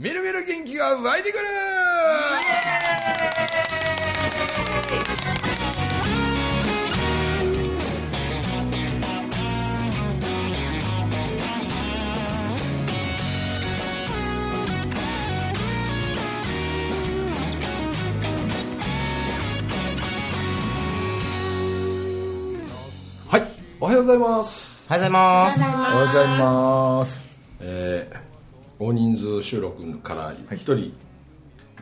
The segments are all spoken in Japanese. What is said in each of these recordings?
みるみる元気が湧いてくるはいおはようございますおはようございます。おはようございます。えー大人数収録から一人、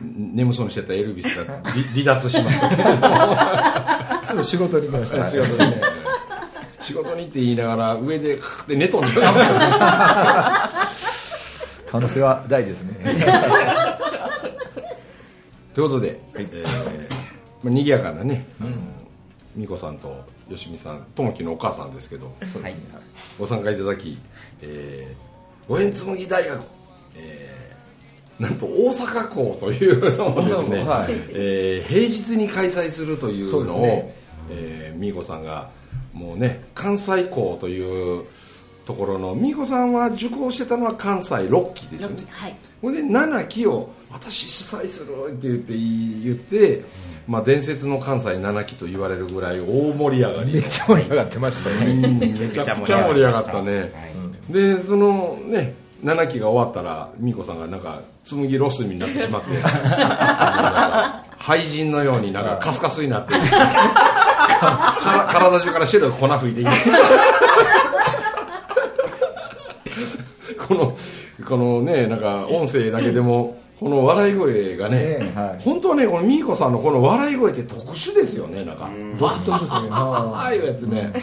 眠そうにしてたエルビスが離 離脱しましたけれども。ちょっと仕事に行きました。仕事にね仕事にって言いながら上でカーって寝とんじゃ 可能性は大ですね。ということで、えーまあ、賑やかなね、あの美子さんとよしみさん友樹のお母さんですけどはい。ご参加いただき、えー、五円紬大学、えーなんと大阪校というのをですね、はい。えー平日に開催するというのを、ね。えー美子さんがもうね関西校というところの美子さんは受講してたのは関西6期ですよね。はい。ほんで7期を私主催するって言って言って、まあ、伝説の関西7期と言われるぐらい大盛り上がり。めっちゃ盛り上がってましたね。めちゃくちゃ盛り上がったね、でそのね7期が終わったら美子さんがなんか紬ロスになってしまって 廃人のようになんかカスカスになって体中から白い粉吹いていてこのこのねなんか音声だけでもこの笑い声がねねはい。本当はねこの美子さんのこの笑い声って特殊ですよねなんか。独特ですね。ああいうやつね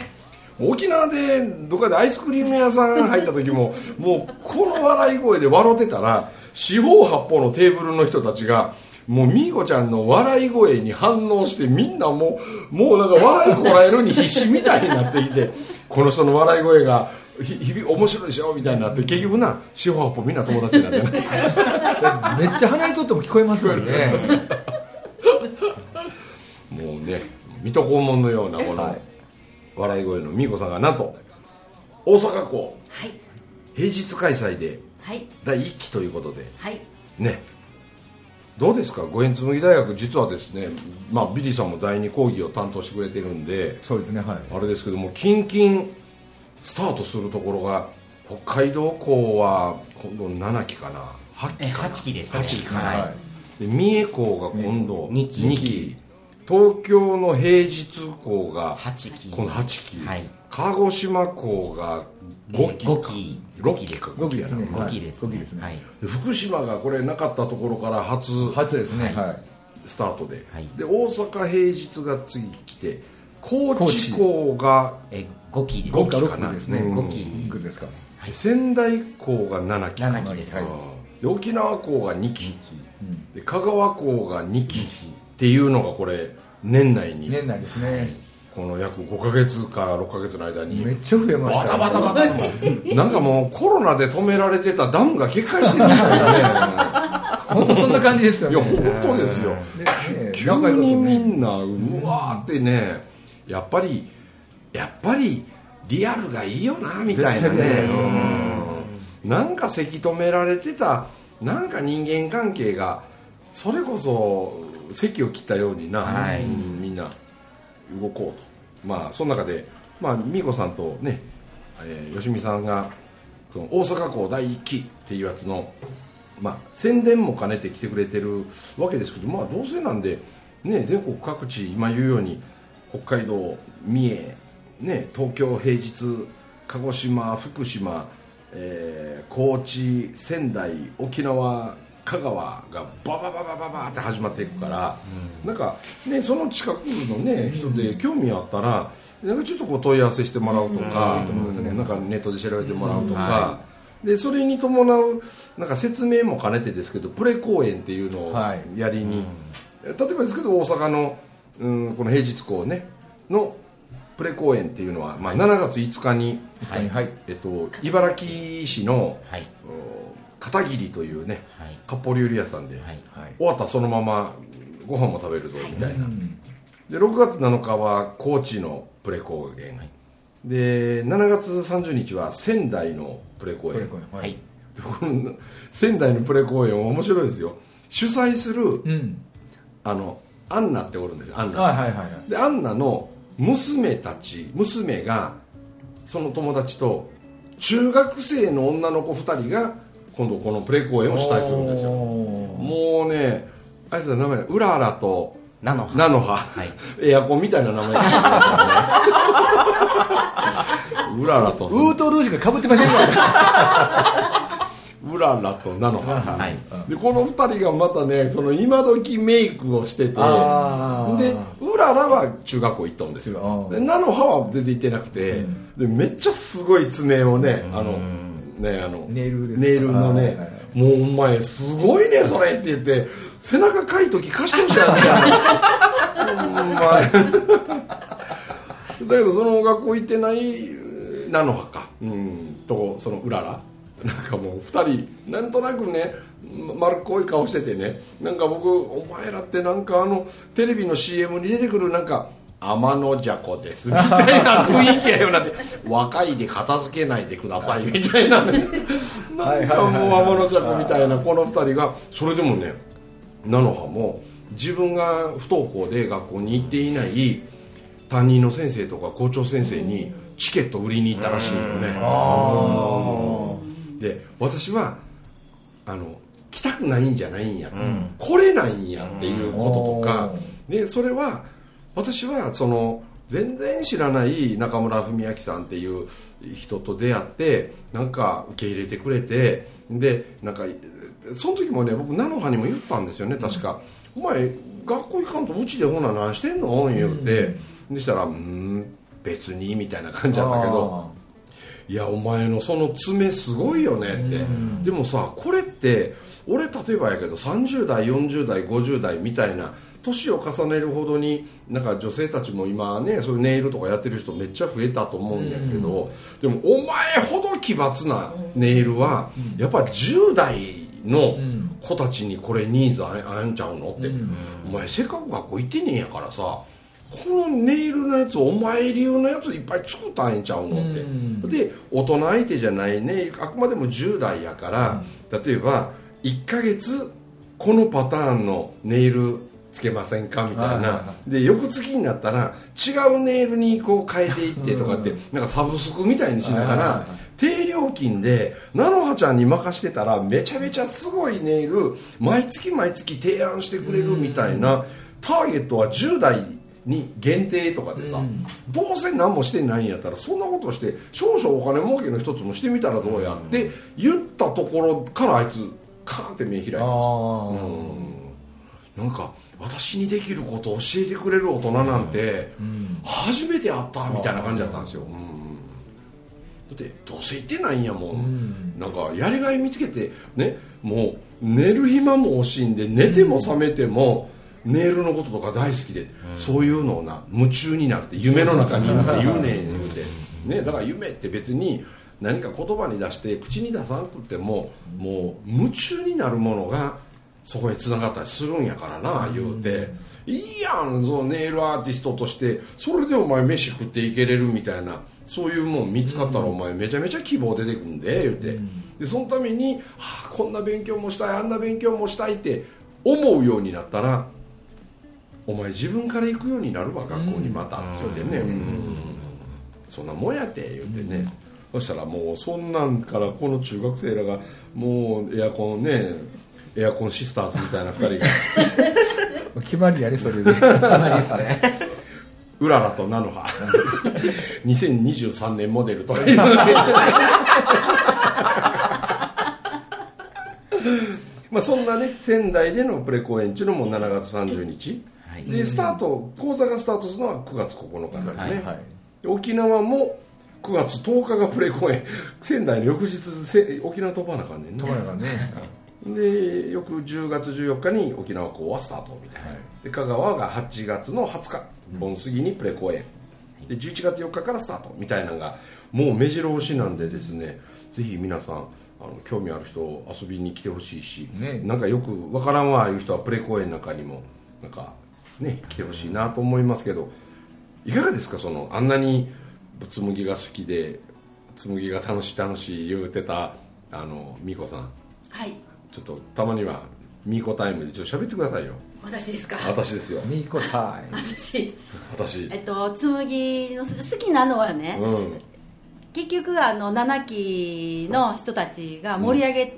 沖縄でどっかでアイスクリーム屋さん入った時も もうこの笑い声で笑ってたら四方八方のテーブルの人たちがもうみーこちゃんの笑い声に反応してみんなもうもうなんか笑いこらえるに必死みたいになってきてこの人の笑い声がひ日々面白いでしょみたいになって結局な四方八方みんな友達になってね。めっちゃ離れとっても聞こえますよね。もうね水戸黄門のようなこのはい笑い声のみーこさんがなんと大阪港はい。平日開催ではい。第1期ということではい。ね。どうですか？五円紬大学実はですね、まあ、ビリーさんも第2講義を担当してくれてるんでそうですね。はい。あれですけどもキンキンスタートするところが北海道校は今度7期かな？8え期かな？8期です。8期かな、はで三重校が今度二期。二期東京の平日校がい。8期。この8期、はい。鹿児島校が5期か5期。6期か5期ですね。5期です5期ですね。はい。で福島がこれなかったところから初初ですね。ははい。スタートで、はいで大阪平日が次来て高知校がえ、5期です。5 5期か6期ですね。うん5期5期ですか。はい仙台校が7期7期です。沖縄校が2期で香川校が2期っていうのがこれ年内に。年内ですね。この約5か月から6か月の間に。めっちゃ増えました。バタバタバタ なんかもうコロナで止められてたダムが決壊してるみたいなね。本当そんな感じですよいやね。本当ですよ。ね急にみんなうわーってねやっぱりやっぱりリアルがいいよなみたいなね。うん。なんかせき止められてたなんか人間関係がそれこそ席を切ったようにな、はい。うんみんな動こうと。まあその中でまあ美子さんとね、えー、吉見さんがその大阪港第一期っていうやつのまあ、宣伝も兼ねて来てくれてるわけですけど、まあ、どうせなんで、ね、全国各地今言うように北海道三重、ね、東京平日鹿児島福島、えー高知仙台沖縄香川がババババババって始まっていくから、なんか、ね、その近くの、ね、人で興味あったらなんかちょっとこう問い合わせしてもらうとか、なんかネットで調べてもらうとか。はでそれに伴うなんか説明も兼ねてですけどプレ公演っていうのをはいやりに、例えばですけど大阪の、うん、この平日校ねのプレ公演っていうのは、まあ、7月5日に、はい。はい。えっと、茨城市のはい。お片桐というねはい。割烹料理屋さんで、はい。はい。終わったらそのままご飯も食べるぞみたいな、うんで6月7日は高知のプレ公演、はい。で7月30日は仙台のプレ公演ははい。仙台のプレ公演は面白いですよ。主催するうん。あのアンナっておるんですよアンナ、はいはいはいはい。でアンナの娘たち娘がその友達と中学生の女の子2人が今度このプレ公演を主催するんですよ。もうねあいつの名前うららと菜の葉菜の葉、はい。エアコンみたいな名前うららと。ウートルージュがかぶってませんからうららと菜の葉、はい。でこの2人がまたねその今時メイクをしててでうららは中学校行ったんですよ。うん。で菜の葉は全然行ってなくて、でめっちゃすごい爪をねあのねあのネイルネイルのね、もうお前すごいねそれって言って背中かいとき貸してほしいやん。みたいだけどその学校行ってない菜の葉か。うん。とそのうらら。なんかもう2人なんとなくね丸っこい顔しててね。なんか僕お前らってなんかあのテレビの CM に出てくるなんか天のじゃこです。みたいな雰囲気やよなって。若いで片付けないでください。みたいなね。なんかもう天のじゃこみたいなこの2人が。それでもね菜の葉も自分が不登校で学校に行っていない担任の先生とか校長先生にチケット売りに行ったらしいのよねで私はあの来たくないんじゃないんや、来れないんやっていうこととか、でそれは私はその全然知らない中村文明さんっていう人と出会ってなんか受け入れてくれてでなんかその時もね僕菜の葉にも言ったんですよね確か「お前学校行かんとうちでほな何してんの?」言うて、でしたら「うん別に」みたいな感じだったけど。いやお前のその爪すごいよねって、でもさこれって俺例えばやけど30代40代50代みたいな年を重ねるほどになんか女性たちも今ねそういうネイルとかやってる人めっちゃ増えたと思うんだけど、でもお前ほど奇抜なネイルはやっぱ10代の子たちにこれニーズああんちゃうのって、お前せっかく学校行ってねえやからさこのネイルのやつお前流のやついっぱい作ったんちゃうのって、で大人相手じゃないねあくまでも10代やから、例えば1ヶ月このパターンのネイルつけませんか？みたいな。で翌月になったら違うネイルにこう変えていってとかってなんかサブスクみたいにしながらはい低料金で菜の葉ちゃんに任してたらめちゃめちゃすごいネイル毎月毎月提案してくれるみたいなターゲットは10代に限定とかでさ、どうせ何もしてないんやったらそんなことして少々お金儲けの一つもしてみたらどうやって言ったところからあいつカーンって目開いたんですよ。うん。なんか私にできることを教えてくれる大人なんて初めて会ったみたいな感じだったんですよ、うん。だってどうせ行ってないんやもん、なんかやりがい見つけてねもう寝る暇も惜しんで寝ても覚めても、ネイルのこととか大好きで、そういうのをな夢中になるって夢の中にいるって言うねん言うて、ね、だから夢って別に何か言葉に出して口に出さなくてももう夢中になるものがそこに繋がったりするんやからな言うて、いいやんそのネイルアーティストとして。それでお前飯食っていけれるみたいなそういうもん見つかったらお前めちゃめちゃ希望出てくんで言うて、でそのために、はあ、こんな勉強もしたいあんな勉強もしたいって思うようになったらお前自分から行くようになるわ学校にまた。って言ってね、うん。そんなもんやって言ってね、そしたらもうそんなんからこの中学生らがもうエアコンねエアコンシスターズみたいな2人が。決まりやれそれで。うららと菜の葉2023 年モデルとか言う。まあそんなね仙台でのプレ公演っていうのも7月30日、はい。でスタート講座がスタートするのは9月9日なんですね、はいはい。で沖縄も9月10日がプレ公演。仙台の翌日せ沖縄飛ばなあかんねんね。ところがねで翌10月14日に沖縄港はスタートみたいな、はい。で香川が8月の20日盆過ぎにプレ公演。で11月4日からスタートみたいなのがもう目白押しなんでですねぜひ皆さんあの興味ある人遊びに来てほしいし、ね。なんかよくわからんわいう人はプレ公演なんかにもなんかね来てほしいなと思いますけどいかがですかそのあんなに紬が好きで紬が楽しい楽しい言うてたあの美子さん。はいちょっとたまには美子タイムでちょっと喋ってくださいよ。私ですか？私ですよ。ミーコタイム。私。私。えっと紬の好きなのはね、うん。結局あの7期の人たちが盛り上げ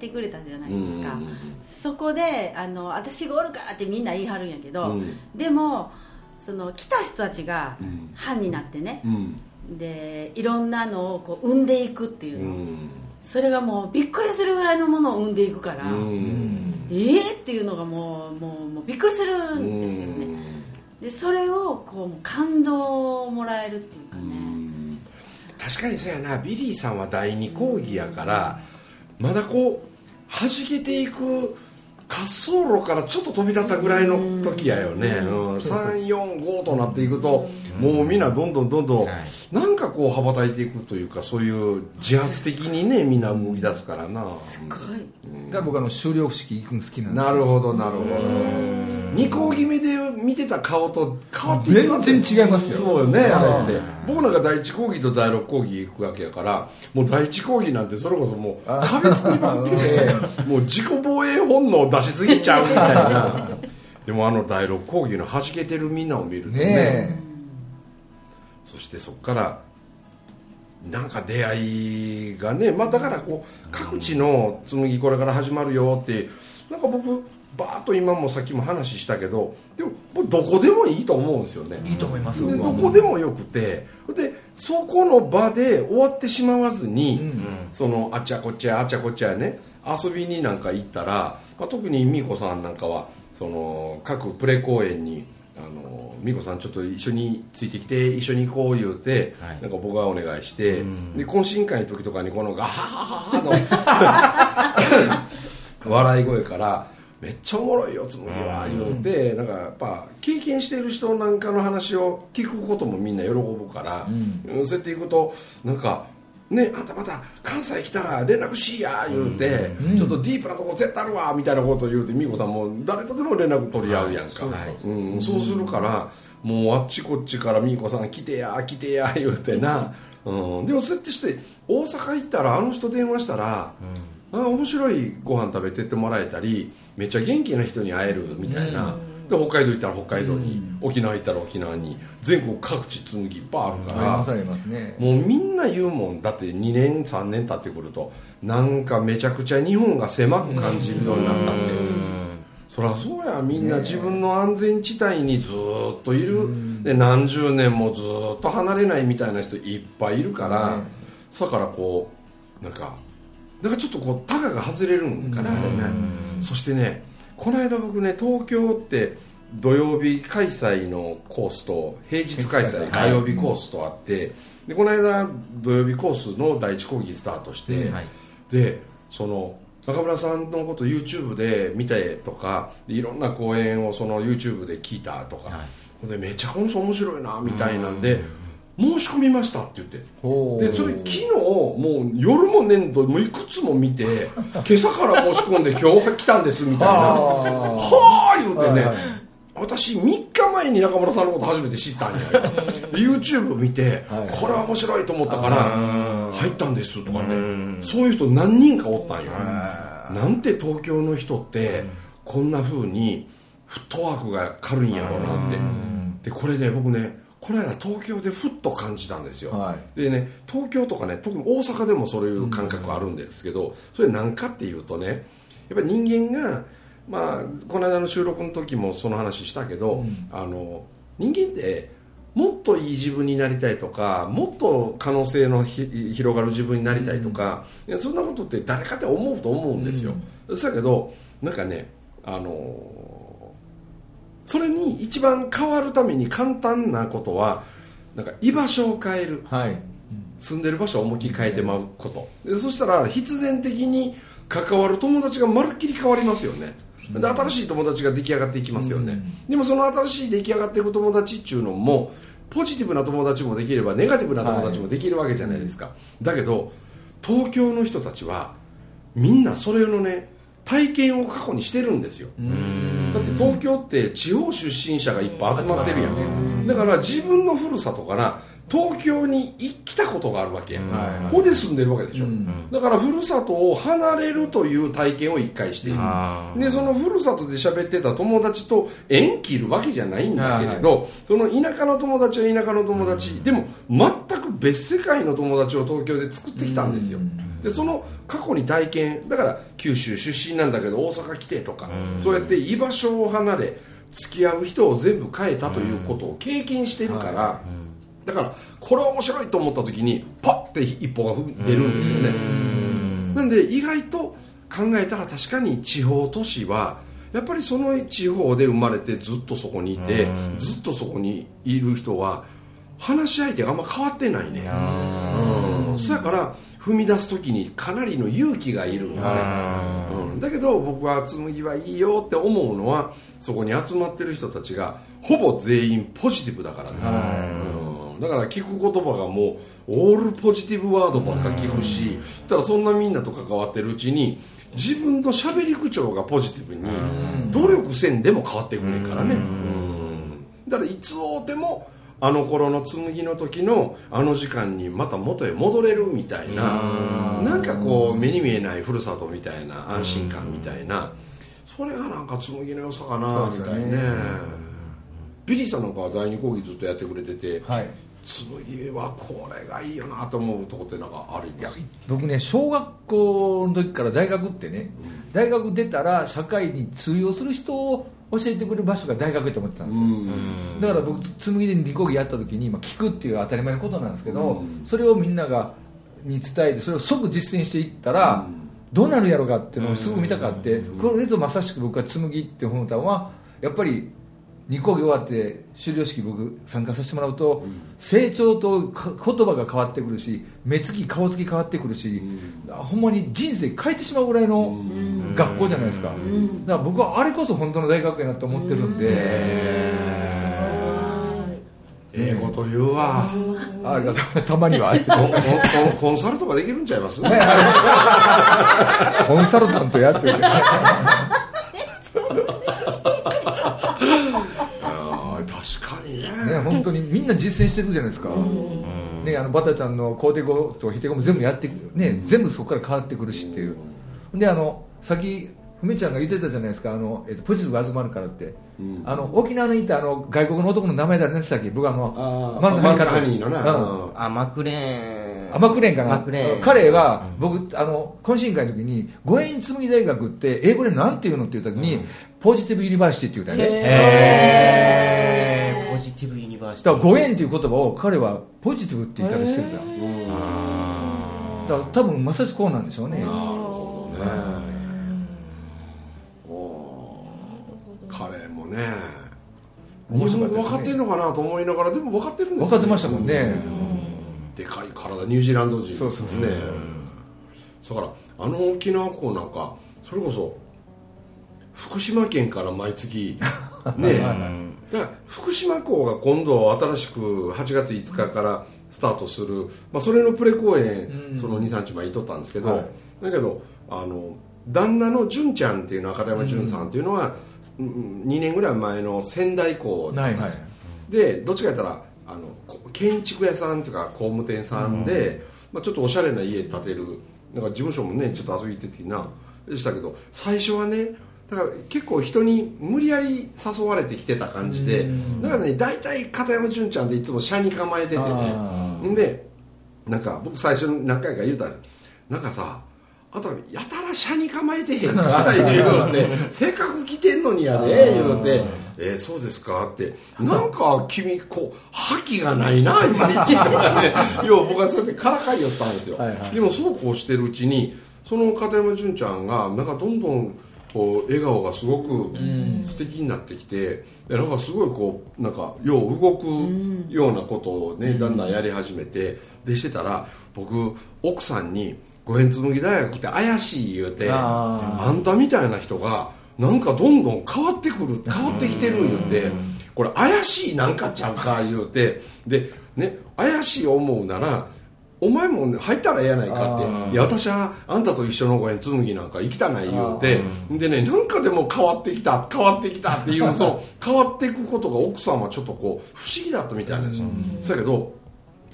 てくれたじゃないですか、うんうんうんうん。そこであの私がおるからってみんな言い張るんやけど、うん。でもその来た人たちがうん。班になってね。う、ん。でいろんなのをこう生んでいくっていうの、うんそれがもうびっくりするぐらいのものを生んでいくから、うん。えーっていうのがもうもうもうびっくりするんですよね。でそれをこう感動をもらえるっていうかうね、ん。確かにそうやな。ビリーさんは第二講義やからまだこう弾けていく滑走路からちょっと飛び立ったぐらいの時やよね、うん、345となっていくともうみんなどんどんどんどんはい。なんかこう羽ばたいていくというかそういう自発的にねみんな動き出すからな。すごい。が僕あの修了式行くん好きなんですなるほどなるほど。二講義目で見てた顔と変わっていきます全然違いますよ。そうよねあれって。僕なんか第一講義と第六講義行くわけやからもう第一講義なんてそれこそもう壁作りまくっててもう自己防衛本能出しすぎちゃうみたいな。でもあの第六講義の弾けてるみんなを見るとね。ねそしてそこからなんか出会いがね、まあ、だからこう各地の紬これから始まるよってなんか僕バーッと今もさっきも話したけどでももうどこでもいいと思うんですよね。いいと思います。でどこでもよくて。でそこの場で終わってしまわずに、うんそのあっちゃこっちゃあっちゃこっちゃね遊びになんか行ったら、まあ、特に美子さんなんかはその各プレ公演にあの美子さんちょっと一緒についてきて一緒に行こう言うて、はい。なんか僕がお願いして、で懇親会の時とかにこのガハハハハの 笑い声から「めっちゃおもろいよつむぎは」言うてなんかやっぱ経験してる人なんかの話を聞くこともみんな喜ぶから、うん。そうやっていくとなんか。ね、あんたまた関西来たら連絡しいや言うて、ちょっとディープなとこ絶対あるわみたいなこと言うて美子さんも誰とでも連絡取り合うやんか、うん、そうするからもうあっちこっちから美子さん来てや来てや言うてな、うん、でもそうやってして大阪行ったらあの人電話したら、あ面白いご飯食べてってもらえたりめっちゃ元気な人に会えるみたいな、で北海道行ったら北海道に、沖縄行ったら沖縄に全国各地紬いっぱいあるから、ありますありますね。もうみんな言うもん。だって2年3年経ってくるとなんかめちゃくちゃ日本が狭く感じるようになったん。でそりゃそうやみんな自分の安全地帯にずーっといる。で何十年もずーっと離れないみたいな人いっぱいいるから。ねだからこうなんかなんかちょっとこうタガが外れるん。かなね。そしてねこの間僕ね東京って土曜日開催のコースと平日開催火曜日コースとあってでこの間土曜日コースの第一講義スタートして、はい。でその中村さんのこと YouTube で見てとかでいろんな講演をその YouTube で聞いたとか、はい。でめっちゃこの人面白いなみたいなんで申し込みましたって言って。でそれ昨日もう夜も年度もういくつも見て 今朝から申し込んで今日来たんですみたいな。あ。はあ言うてね、はいはい。私3日前に中村さんのこと初めて知ったんや。で YouTube 見て、はい。これは面白いと思ったから入ったんですとかね。うん。そういう人何人かおったんよ。なんて東京の人ってこんな風にフットワークが軽いんやろうなって。でこれね僕ねこの間東京でふっと感じたんですよ、はい。でね東京とかね特に大阪でもそういう感覚あるんですけど、それ何かっていうとねやっぱり人間がまあこの間の収録の時もその話したけど、あの人間ってもっといい自分になりたいとかもっと可能性のひ広がる自分になりたいとか、いやそんなことって誰かって思うと思うんですよ、だけどなんかねあのそれに一番変わるために簡単なことはなんか居場所を変える。はい。住んでる場所を思いっきり変えてまうこと。でそしたら必然的に関わる友達がまるっきり変わりますよね。で新しい友達が出来上がっていきますよね、でもその新しい出来上がっていく友達っていうのもポジティブな友達もできればネガティブな友達もできるわけじゃないですか、だけど東京の人たちはみんなそれのね体験を過去にしてるんですよ。だって東京って地方出身者がいっぱい集まってるやんだから自分のふるさとから東京に来たことがあるわけや、はいここで住んでるわけでしょ、うん。だからふるさとを離れるという体験を一回している。でそのふるさとで喋ってた友達と縁切るわけじゃないんだけれど、その田舎の友達は田舎の友達、でも全く別世界の友達を東京で作ってきたんですよ、でその過去に体験だから九州出身なんだけど大阪来てとか、そうやって居場所を離れ付き合う人を全部変えたということを経験してるから、だからこれは面白いと思った時にパッて一歩が出るんですよね。なんで意外と考えたら確かに地方都市はやっぱりその地方で生まれてずっとそこにいてずっとそこにいる人は話し相手があんま変わってないね。うん。そやから踏み出す時にかなりの勇気がいるんよね、うん、だけど僕は紬はいいよって思うのはそこに集まってる人たちがほぼ全員ポジティブだからです。よ、うん、だから聞く言葉がもうオールポジティブワードばっか聞くし、ただそんなみんなと関わってるうちに自分の喋り口調がポジティブに努力せんでも変わってくれんからね、うん。だからいつ会うてもあの頃の紬の時のあの時間にまた元へ戻れるみたいななんかこう目に見えないふるさとみたいな安心感みたいな。それがなんか紬の良さかなみたいね。ビリーさんなんかは第二講義ずっとやってくれててはい。紬はこれがいいよなと思うとこってなんかありいや僕ね小学校の時から大学ってね、大学出たら社会に通用する人を教えてくれる場所が大学って思ってたんですよ、だから僕紬で理工技やった時に、まあ、聞くっていう当たり前のことなんですけど、それをみんながに伝えてそれを即実践していったら、どうなるやろうかっていうのをすぐ見たかって、これとまさしく僕は紬って思ったのはやっぱり二講義終わって修了式僕参加させてもらうと、成長とか言葉が変わってくるし目つき顔つき変わってくるし、ほんまに人生変えてしまうぐらいの学校じゃないですか、だから僕はあれこそ本当の大学やなと思ってるんで、ええこと言うわ。ありがとうたまには。コンサルとかできるんちゃいます？コンサルタントやつ ねね本当にみんな実践してるじゃないですか、ね、あのバタちゃんのコーテゴとヒテゴも全部やってね、全部そこから変わってくるしっていう。であのさっきふみちゃんが言ってたじゃないですか。あの、えっと、ポジティブが集まるからって、あの沖縄にいたあの外国の男の名前誰でしたっけ僕あのマルコマルコハニーのな。うん。あマクレーン。あマクレーンかな。彼は僕あの懇親会の時にご縁紡ぎ大学って英語でなんて言うのって言った時に、 Positive University って言うたよね。へー Positive University だからご縁っていう言葉を彼はポジティブって言い方してるからだから多分まさしくこうなんでしょうね。彼もね面白かね。分かってんのかなと思いながらでも分かってるんですよ分かってましたもんね。でかい体ニュージーランド人。そうそうそうねだからあの沖縄港なんかそれこそ福島県から毎月ね だから福島港が今度新しく8月5日からスタートする、まあ、それのプレ公演、その23日前にとったんですけど、はい。だけどあの旦那の純ちゃんっていうのは片山純さんっていうのは、うん2年ぐらい前の仙台港だったんですよ、でどっちかやったらあのこ建築屋さんというか工務店さんで、まあ、ちょっとおしゃれな家建てるなんか事務所もねちょっと遊び行っててなでしたけど最初はねだから結構人に無理やり誘われてきてた感じでだからね大体片山純ちゃんっていつも車に構えてて。ねでなんか僕最初何回か言うたんですなんかさあとやたら車に構えてへんか 言うてせっかく来てんのにやで言うて「えーそうですか?」って。なんか君こう覇気がないないまいちとかね。要は僕はそうやってからかいよったんですよ。はいはい。でもそうこうしてるうちにその片山純ちゃんがなんかどんどんこう笑顔がすごく素敵になってきてでなんかすごいこうなんかよう動くようなことをねだんだんやり始めてでしてたら僕奥さんに「五円紬大学って怪しい」言うてああんたみたいな人がなんかどんどん変わってくる変わってきてる言うてこれ怪しいなんかちゃうか言うてでね怪しい思うならお前も入ったらええやないかあって。ー。いや私はあんたと一緒の五円紬なんか行きたない言うて。でねなんかでも変わってきた変わってきたっていう その変わっていくことが奥さんはちょっとこう不思議だったみたいなんですよ。だけど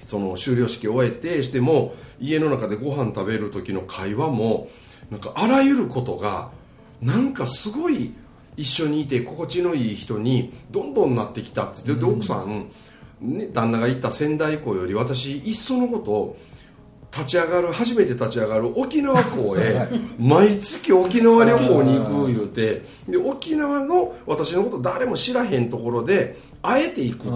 その修了式を終えてしても家の中でご飯食べる時の会話もなんかあらゆることがなんかすごい一緒にいて心地のいい人にどんどんなってきたって言って、で奥さん、ね、旦那が行った仙台港より私いっそのこと立ち上がる初めて立ち上がる沖縄港へ毎月沖縄旅行に行く言うてで沖縄の私のこと誰も知らへんところであえて行くっつって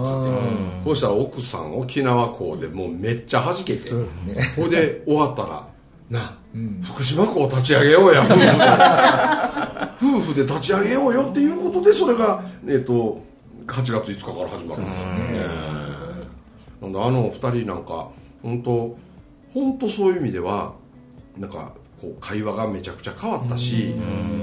そうしたら奥さん沖縄港でもうめっちゃ弾けて。そうですね。ほいで終わったらな、福島港立ち上げようや。夫婦で夫婦で立ち上げようよっていうことでそれが、えっと8月5日から始まるんですよね。なんであの2人なんか本当本当そういう意味ではなんかこう会話がめちゃくちゃ変わったし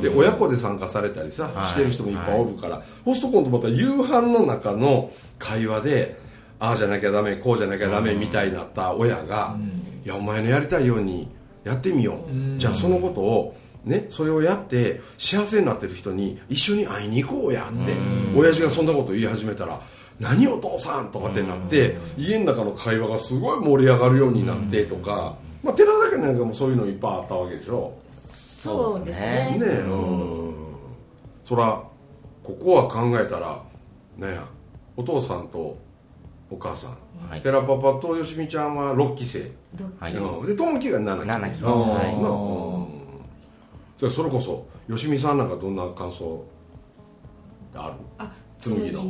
で親子で参加されたりさ、はい。してる人もいっぱいおるから、そうすると今度また夕飯の中の会話でああじゃなきゃダメこうじゃなきゃダメみたいになった親が、いやお前のやりたいようにやってみよう、じゃあそのことをね、それをやって幸せになってる人に一緒に会いに行こうやって親父がそんなこと言い始めたら何お父さんとかってなって家の中の会話がすごい盛り上がるようになってとか、まあ、寺田家なんかもそういうのいっぱいあったわけでしょ。そうですね。ね。えうん。そらここは考えたらねお父さんとお母さん、はい。寺パパとよしみちゃんは6期生、はいうん。で友樹が7期七期ですはいなうんじゃあそれこそよしみさんなんかどんな感想？ある？あ紬の。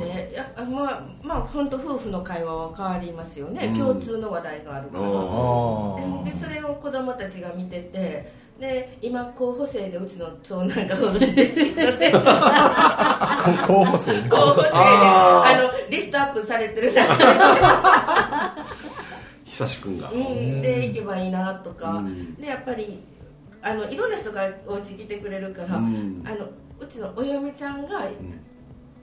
紬ねやっぱまあまあ本当夫婦の会話は変わりますよね、共通の話題があるから、ででそれを子供たちが見ててで今候補生でうちの長男がおるんですよね。あ候補生ね。候補生であのリストアップされてる中で。久しくんが、うん、で行けばいいなとか、うん。でやっぱりあのいろんな人がお家来てくれるから、うん。あのうちのお嫁ちゃんが、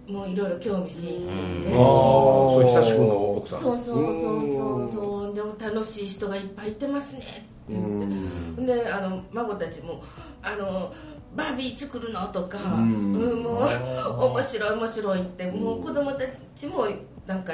もういろいろ興味津々で、ああそう久しくんの奥さん。そうそうそうそうそう。でも楽しい人がいっぱいいてますねって。言って、であの孫たちもあのバービー作るのとか、うん。うんもう面白い面白いってもう子供たちもなんか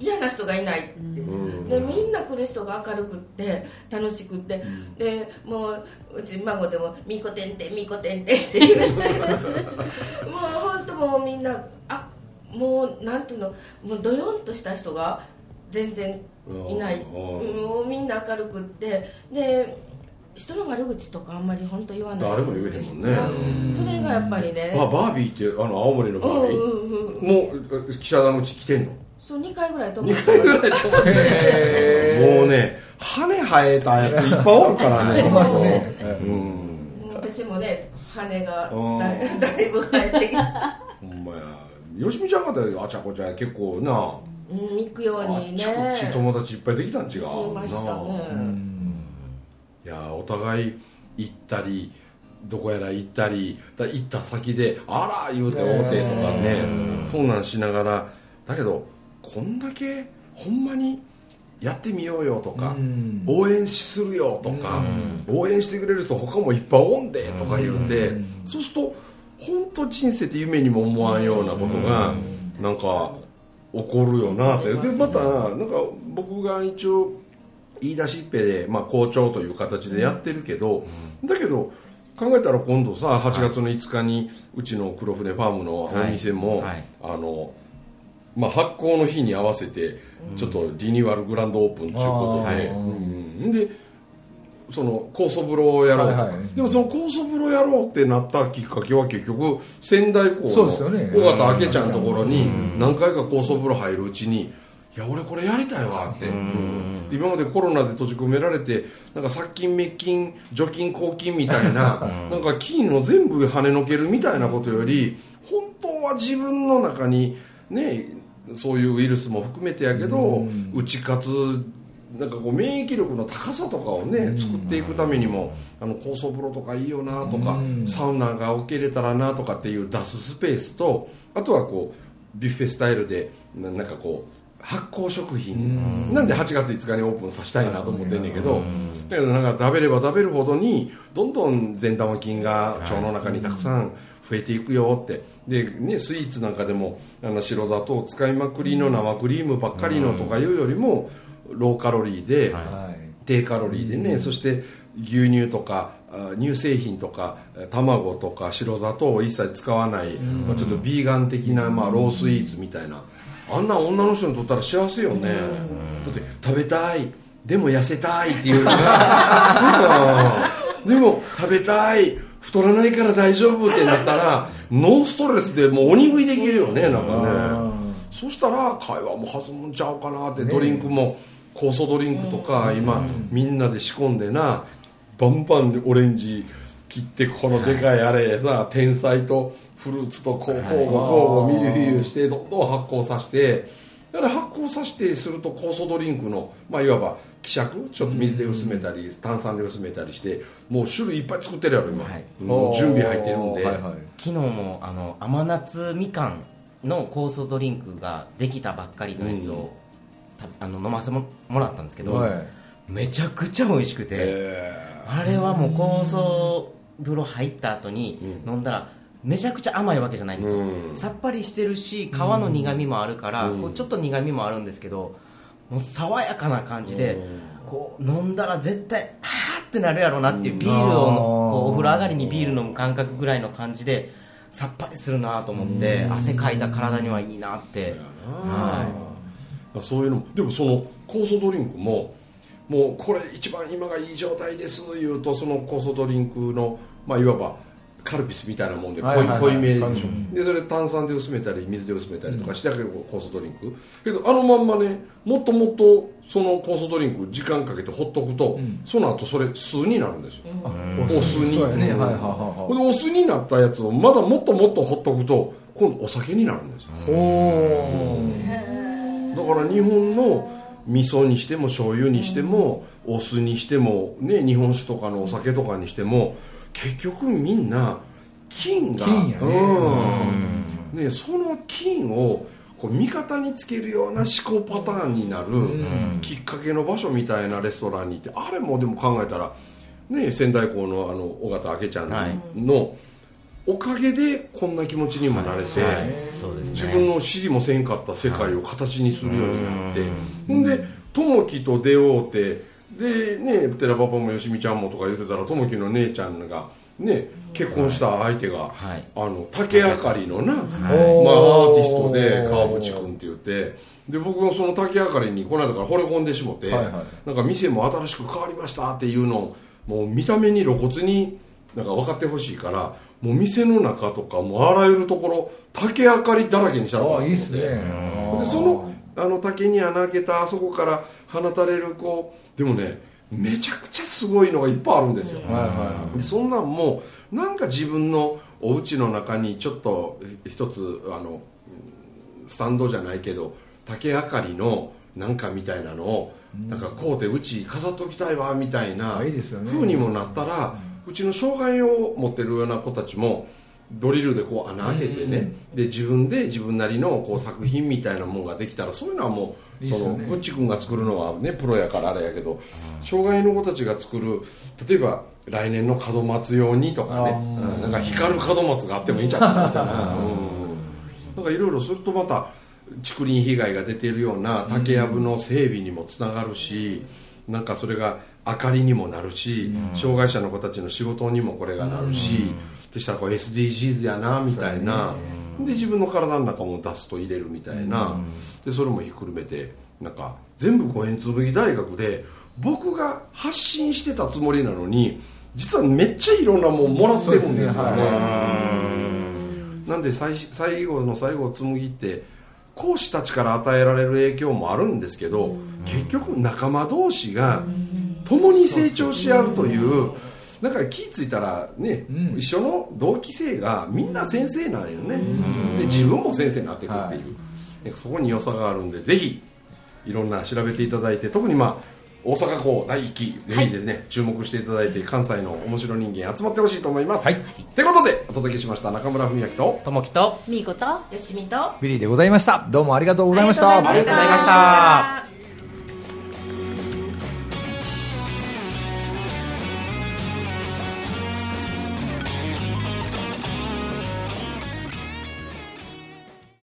嫌な人がいないって、ん。でみんな来る人が明るくって楽しくって、でもううち孫でも「みこてんてんみこてんてん」っていう。もう本当もうみんなあもうなんていうのもうどよんとした人が全然いない。うんもうみんな明るくって。で人の悪口とかあんまり本当言わない。誰も言えへんもんね。それがやっぱりね。ババービーってあの青森のバービー、うんうんうんもう記者団のうち来てんの？そう2回ぐらい泊まっ2回ぐらい泊まってへもうね羽生えたやついっぱいおるからね。いますね。うん。私もね羽がうんだいだいぶ生えてきた。ほんまや。よしみちゃんかてあちゃこちゃ結構な。うん行くようあにね。っちち友達いっぱいできたん違う。来ましたね。いやお互い行ったりどこやら行ったりだ行った先であら言うて会うてとかね。そんなんしながら。だけどこんだけほんまにやってみようよとかうん。応援するよとか応援してくれる人他もいっぱいおんでとか言うてそうすると本当人生って夢にも思わんようなことがなんか起こるよなって。でまたなんか僕が一応言い出しっぺで、まあ、校長という形でやってるけど、だけど考えたら今度さ8月の5日にうちの黒船ファームのお店も、はい。はい。あのまあ、発行の日に合わせてちょっとリニューアルグランドオープンということで、うん。でその酵素風呂をやろう。はいはい。でもその酵素風呂やろうってなったきっかけは結局仙台港そうですよね。の尾形明ちゃんのところに何回か酵素風呂入るうちに「いや俺これやりたいわ」って、うん。で今までコロナで閉じ込められてなんか殺菌滅菌除菌抗菌みたいな なんか菌を全部跳ねのけるみたいなことより本当は自分の中にねそういうウイルスも含めてやけど打ち勝つなんかこう免疫力の高さとかをね作っていくためにもあの高層風呂とかいいよなとかうん。サウナが受け入れたらなとかっていう出すスペースとあとはこうビュッフェスタイルでななんかこう発酵食品。なんで8月5日にオープンさせたいなと思ってんねんけどだけどなんか食べれば食べるほどにどんどん善玉菌が腸の中にたくさん増えていくよって。で、ね、スイーツなんかでもあの白砂糖使いまくりの生クリームばっかりのとかいうよりもローカロリーで、はい。低カロリーでね、そして牛乳とかあ乳製品とか卵とか白砂糖を一切使わない、まあ、ちょっとビーガン的な、まあ、ロースイーツみたいな。あんな女の人にとったら幸せよね、だって食べたい。でも痩せたいっていうね。うん。でも食べたい太らないから大丈夫ってなったらノーストレスでもう鬼食いできるよねなんかね。そしたら会話も弾むんちゃうかなって、ドリンクも酵素ドリンクとか、今みんなで仕込んでなバンバンオレンジ切ってこのでかいあれさ、天才とフルーツとこう交互交互ミルフィーユしてどんどん発酵させてだから発酵させてすると酵素ドリンクの、まあ、いわば希釈？ちょっと水で薄めたり、炭酸で薄めたりしてもう種類いっぱい作ってるやろ今、はい。もう準備入ってるんで、はいはい。昨日もあの甘夏みかんの酵素ドリンクができたばっかりのやつを、たあの飲ませてももらったんですけど、はい。めちゃくちゃ美味しくて、えあれはもう酵素風呂入った後にうん。飲んだらめちゃくちゃ甘いわけじゃないんですよ、うん。さっぱりしてるし皮の苦みもあるから、うん。こうちょっと苦みもあるんですけどもう爽やかな感じで、こう飲んだら絶対はーってなるやろうなっていうビールをのこうお風呂上がりにビール飲む感覚ぐらいの感じでさっぱりするなと思って汗かいた体にはいいなって。はーそういうのもでもその酵素ドリンクももうこれ一番今がいい状態です言うとその酵素ドリンクの、まあ、いわばカルピスみたいなもんで濃い,、はいはい。はい濃いめ。でそれ炭酸で薄めたり水で薄めたりとかして酵素ドリンク。けどあのまんまねもっともっとその酵素ドリンク時間かけてほっとくと、その後それ酢になるんですよ、お酢に。そうやね、うんはいはいはほんでお酢になったやつをまだもっともっとほっとくと今度お酒になるんですよ。だから日本の味噌にしても醤油にしても、お酢にしても、ね、日本酒とかのお酒とかにしても結局みんな菌が菌やね。うん。ねその菌をこう味方につけるような思考パターンになるきっかけの場所みたいなレストランに行ってあれもでも考えたら、ね、仙台港のあの尾形明ちゃんのおかげでこんな気持ちにもなれて。い、はい、そうですね。自分の知りもせんかった世界を形にするようになって、ほんで友樹と出会うてでね寺パパもよしみちゃんもとか言ってたら友樹の姉ちゃんがね結婚した相手が、はい。あの竹あかりのな、まあ、アおー。ーティストで川淵君って言ってで僕もその竹あかりにこの間から惚れ込んでしもて、はいはいなんか店も新しく変わりましたっていうのをもう見た目に露骨になんか分かってほしいからもう店の中とかもうあらゆるところ竹あかりだらけにしたのああいいっすね。でそのあの竹に穴開けたあそこから放たれるこうでもねめちゃくちゃすごいのがいっぱいあるんですよ、はいはいはい。でそんなんもなんか自分のお家の中にちょっと一つあのうんスタンドじゃないけど竹あかりのなんかみたいなのを、なんかこうてうち飾っときたいわみたいなあいいですよね。風にもなったら、うちの障害を持ってるような子たちもドリルでこう穴開けてね、で自分で自分なりのこう作品みたいなものができたらそういうのはもうそのいいっすよね。ぶっちくんが作るのはねプロやからあれやけど障害の子たちが作る例えば来年の門松用にとかね。うんなんか光る門松があってもいいんじゃないかみたいな。うん。なんかいろいろするとまた竹林被害が出ているような竹やぶの整備にもつながるしなんかそれが明かりにもなるし、障害者の子たちの仕事にもこれがなるし、そしたらこう SDGs やなみたいな、で自分の体の中も出すと入れるみたいな、でそれもひっくるめてなんか全部五円紬大学で僕が発信してたつもりなのに実はめっちゃいろんなもんもらってるんですよね。ね。なんで最最後の最後紬って講師たちから与えられる影響もあるんですけど、結局仲間同士が共に成長し合うというなんか気付いたらね、うん。一緒の同期生がみんな先生なんよね、で自分も先生になっていくっていう、なんかそこに良さがあるんでぜひいろんな調べていただいて特にまあ大阪港第1期ぜひですね、注目していただいて関西の面白人間集まってほしいと思います。はい。ということでお届けしました中村文明とともきとみーことよしみとビリーでございました。どうもありがとうございました。ありがとうございました